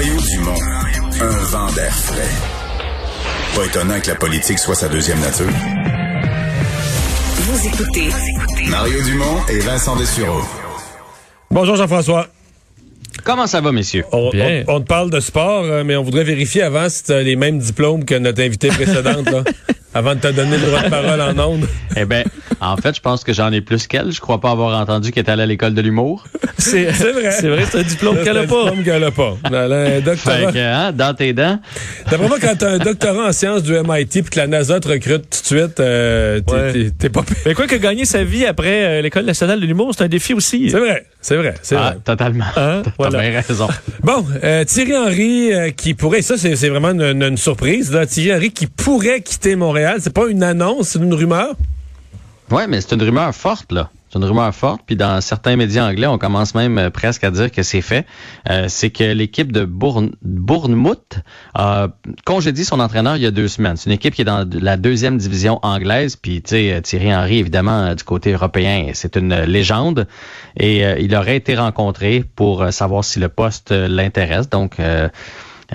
Mario Dumont, un vent d'air frais. Pas étonnant que la politique soit sa deuxième nature. Vous écoutez Mario Dumont et Vincent Dessureau. Bonjour Jean-François. Comment ça va, messieurs? On, Bien. on- on te parle de sport, euh, mais on voudrait vérifier avant si tu as les mêmes diplômes que notre invité précédente, là, avant de te donner le droit de parole en ondes. Eh ben, en fait, je pense que j'en ai plus qu'elle. Je crois pas avoir entendu qu'elle est allée à l'école de l'humour. C'est C'est vrai. C'est vrai, c'est un diplôme qu'elle a pas. diplôme qu'elle a pas. Elle a un Fait doctorat. que, hein, dans tes dents. D'après moi, quand tu as un doctorat en sciences du MIT puis que la NASA te recrute tout de suite, euh, t'es- Ouais. t'es- t'es pas pire. Mais quoi que gagner sa vie après euh, l'École nationale de l'humour, c'est un défi aussi. C'est vrai, c'est vrai, c'est Ah, vrai. totalement. Hein? T'as Voilà. bien raison. Bon, euh, Thierry Henry euh, qui pourrait, ça c'est c'est vraiment une, une- une surprise, là. Thierry Henry qui pourrait quitter Montréal, c'est pas une annonce, c'est une rumeur? Ouais, mais c'est une rumeur forte, là. C'est une rumeur forte, puis dans certains médias anglais, on commence même euh, presque à dire que c'est fait. Euh, c'est que l'équipe de Bourne, Bournemouth a congédié son entraîneur il y a deux semaines. C'est une équipe qui est dans la deuxième division anglaise, puis sais, Thierry Henry, évidemment, euh, du côté européen, c'est une euh, légende, et euh, il aurait été rencontré pour euh, savoir si le poste euh, l'intéresse. Donc, euh,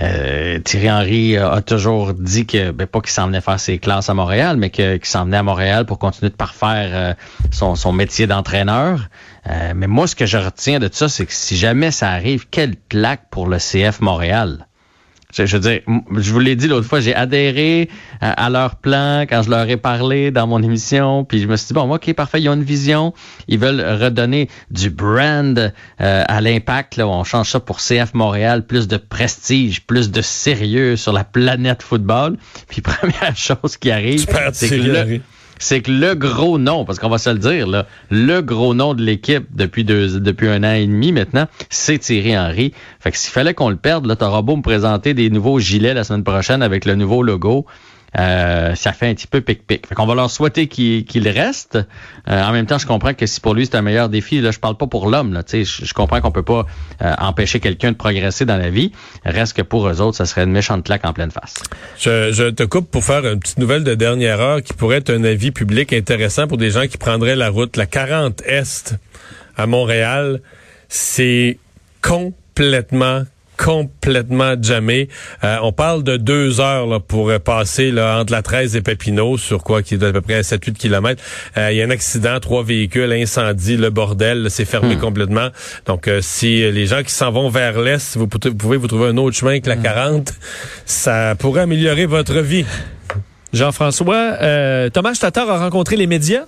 euh, Thierry Henry a toujours dit que, ben, pas qu'il s'en venait faire ses classes à Montréal, mais qu'il s'en venait à Montréal pour continuer de parfaire euh, son, son métier d'entraîneur. Euh, mais moi, ce que je retiens de tout ça, c'est que si jamais ça arrive, quelle plaque pour le CF Montréal. Je, je veux dire, je vous l'ai dit l'autre fois, j'ai adhéré à, à leur plan quand je leur ai parlé dans mon émission, puis je me suis dit, bon, ok, parfait, ils ont une vision, ils veulent redonner du brand euh, à l'impact, là, on change ça pour CF Montréal, plus de prestige, plus de sérieux sur la planète football. Puis première chose qui arrive, c'est que. C'est que le gros nom, parce qu'on va se le dire, là, le gros nom de l'équipe depuis deux, depuis un an et demi maintenant, c'est Thierry Henry. Fait que s'il fallait qu'on le perde, là, t'auras beau me présenter des nouveaux gilets la semaine prochaine avec le nouveau logo. Euh, ça fait un petit peu pic-pic. Fait qu'on va leur souhaiter qu'il qu'il reste. Euh, en même temps, je comprends que si pour lui c'est un meilleur défi, là, je parle pas pour l'homme. Là, je, je comprends qu'on peut pas euh, empêcher quelqu'un de progresser dans la vie. Reste que pour eux autres, ça serait une méchante claque en pleine face. Je, je te coupe pour faire une petite nouvelle de dernière heure qui pourrait être un avis public intéressant pour des gens qui prendraient la route. La 40 Est à Montréal, c'est complètement complètement jamais. Euh, on parle de deux heures là, pour euh, passer là, entre la 13 et Papineau, sur quoi qui est à peu près 7-8 kilomètres. Euh, Il y a un accident, trois véhicules, incendie, le bordel, c'est fermé complètement. Donc, euh, si les gens qui s'en vont vers l'Est, vous, pouvez- vous pouvez vous trouver un autre chemin que la 40, ça pourrait améliorer votre vie. Jean-François, euh, Thomas Tatar a rencontré les médias?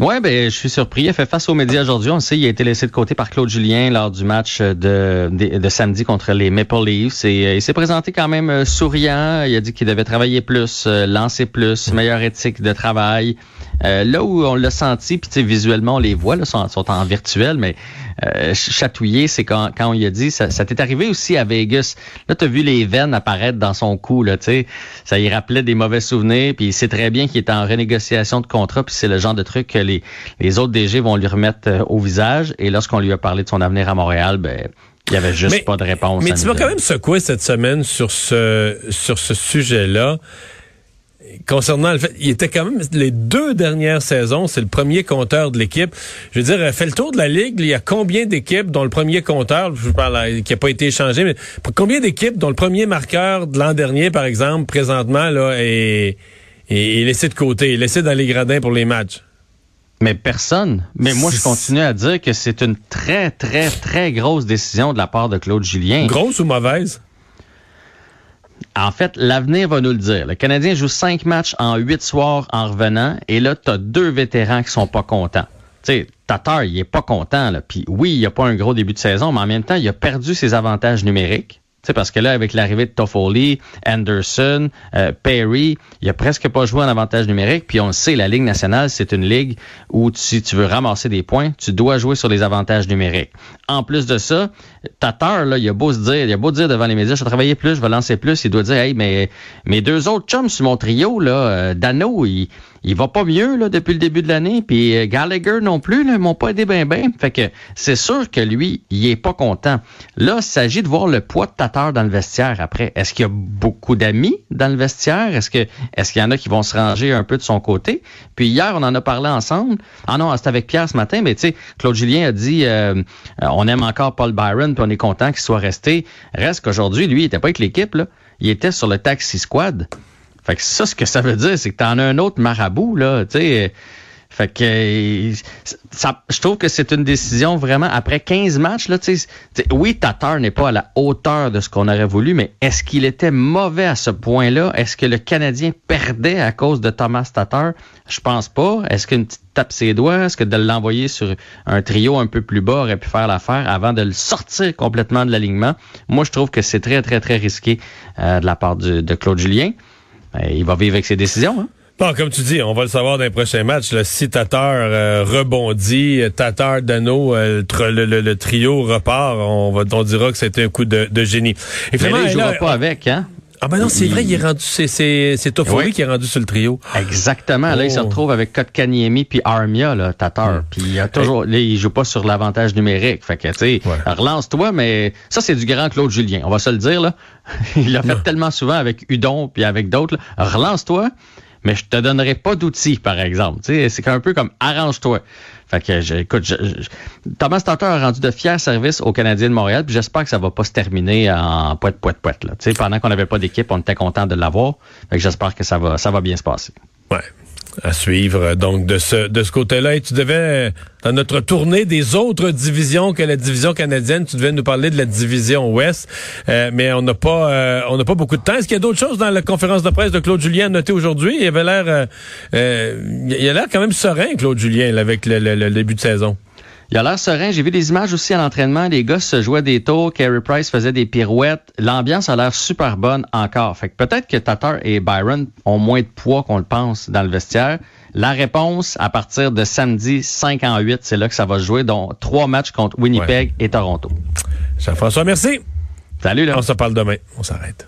Ouais, ben je suis surpris. Il a fait face aux médias aujourd'hui. On le sait, il a été laissé de côté par Claude Julien lors du match de, de, de samedi contre les Maple Leafs. Et euh, il s'est présenté quand même euh, souriant. Il a dit qu'il devait travailler plus, euh, lancer plus, meilleure éthique de travail. Euh, là où on l'a senti, puis tu sais, visuellement on les voit, là, sont, sont en virtuel, mais euh, ch- chatouillé, c'est quand, quand on lui a dit, ça, ça t'est arrivé aussi à Vegas. Là, t'as vu les veines apparaître dans son cou, là, tu sais. Ça y rappelait des mauvais souvenirs, puis il sait très bien qu'il est en renégociation de contrat, puis c'est le genre de truc que les, les autres DG vont lui remettre euh, au visage. Et lorsqu'on lui a parlé de son avenir à Montréal, ben, il y avait juste Mais- pas de réponse. Mais tu m'as quand même secoué cette semaine sur ce sur ce sujet-là. Concernant le fait, il était quand même les deux dernières saisons, c'est le premier compteur de l'équipe. Je veux dire, euh, fait le tour de la ligue, il y a combien d'équipes dont le premier compteur, je parle qui a pas été échangé, mais combien d'équipes dont le premier marqueur de l'an dernier, par exemple, présentement là, est, est, est laissé de côté, est laissé dans les gradins pour les matchs? Mais personne. Mais moi, je continue à dire que c'est une très, très, très grosse décision de la part de Claude Julien. Grosse ou mauvaise? En fait, l'avenir va nous le dire. Le Canadien joue cinq matchs en huit soirs en revenant, et là, tu deux vétérans qui sont pas contents. Sais, Tatar, il est pas content. Là. Puis oui, il a pas un gros début de saison, mais en même temps, il a perdu ses avantages numériques. Sais, parce que là, avec l'arrivée de Toffoli, Anderson, euh, Perry, il a presque pas joué en avantage numérique. Puis on le sait, la Ligue nationale, c'est une ligue où si tu veux ramasser des points, tu dois jouer sur les avantages numériques. En plus de ça, Tatar, là, il a beau se dire, il a beau dire devant les médias, je vais travailler plus, je vais lancer plus, il doit dire, hey, mais mes deux autres chums sur mon trio, là, euh, Dano, il, il va pas mieux là, depuis le début de l'année. Puis euh, Gallagher non plus, ne m'ont pas aidé bien ben. Fait que c'est sûr que lui, il est pas content. Là, il s'agit de voir le poids de Tatar dans le vestiaire après. Est-ce qu'il y a beaucoup d'amis dans le vestiaire? Est-ce que est-ce qu'il y en a qui vont se ranger un peu de son côté? Puis hier, on en a parlé ensemble. Ah non, c'était avec Pierre ce matin, mais tu sais, Claude Julien a dit euh, on aime encore Paul Byron, puis on est content qu'il soit resté. Reste qu'aujourd'hui, lui, il était pas avec l'équipe, là. Il était sur le taxi squad. Fait que ça, ce que ça veut dire, c'est que t'en as un autre marabout, là, tu sais. Fait que ça, je trouve que c'est une décision vraiment après 15 matchs là, tu sais, oui, Tatar n'est pas à la hauteur de ce qu'on aurait voulu, mais est-ce qu'il était mauvais à ce point-là? Est-ce que le Canadien perdait à cause de Thomas Tatar? Je pense pas. Est-ce qu'une petite tape ses doigts, est-ce que de l'envoyer sur un trio un peu plus bas aurait pu faire l'affaire avant de le sortir complètement de l'alignement? Moi, je trouve que c'est très très très risqué euh, de la part de Claude Julien. Ben, il va vivre avec ses décisions. Hein? Bon, comme tu dis, on va le savoir dans les prochains matchs. Le si Tatar euh, rebondit, Tatar, Dano, euh, le, trio repart, on, va, on dira que c'était un coup de, génie. Et Mais là, il jouera pas avec, hein? Ah ben non, c'est vrai, il est rendu, c'est c'est Toffoli qui est rendu sur le trio. Exactement. Là, il se oh. retrouve avec Kotkaniemi puis Armia, là, Tatar. Hmm. Puis il a toujours, là, il joue pas sur l'avantage numérique. Fait que, tu sais, relance-toi, mais ça, c'est du grand Claude Julien. On va se le dire, là. il l'a fait tellement souvent avec Udon puis avec d'autres. Relance-toi mais je te donnerai pas d'outils, par exemple. C'est un peu comme arrange-toi. Fait que, écoute, Thomas Tatar a rendu de fiers services aux Canadiens de Montréal, puis j'espère que ça va pas se terminer en poète, poète, poète. Là. pendant qu'on n'avait pas d'équipe, on était content de l'avoir. J'espère que ça va, ça va bien se passer. Ouais à suivre donc de ce de ce côté-là. Et tu devais, dans notre tournée des autres divisions que la division canadienne, tu devais nous parler de la division Ouest, euh, mais on n'a pas euh, on n'a pas beaucoup de temps. Est-ce qu'il y a d'autres choses dans la conférence de presse de Claude Julien à noter aujourd'hui? Il avait l'air euh, il a l'air quand même serein, Claude Julien, avec le début de saison. Il a l'air serein. J'ai vu des images aussi à l'entraînement. Les gars se jouaient des tours. Carey Price faisait des pirouettes. L'ambiance a l'air super bonne encore. Fait que peut-être que Tatar et Byron ont moins de poids qu'on le pense dans le vestiaire. La réponse, à partir de samedi 5 en 8, c'est là que ça va se jouer, dont trois matchs contre Winnipeg et Toronto. Jean-François, merci. Salut, là. On se parle demain. On s'arrête.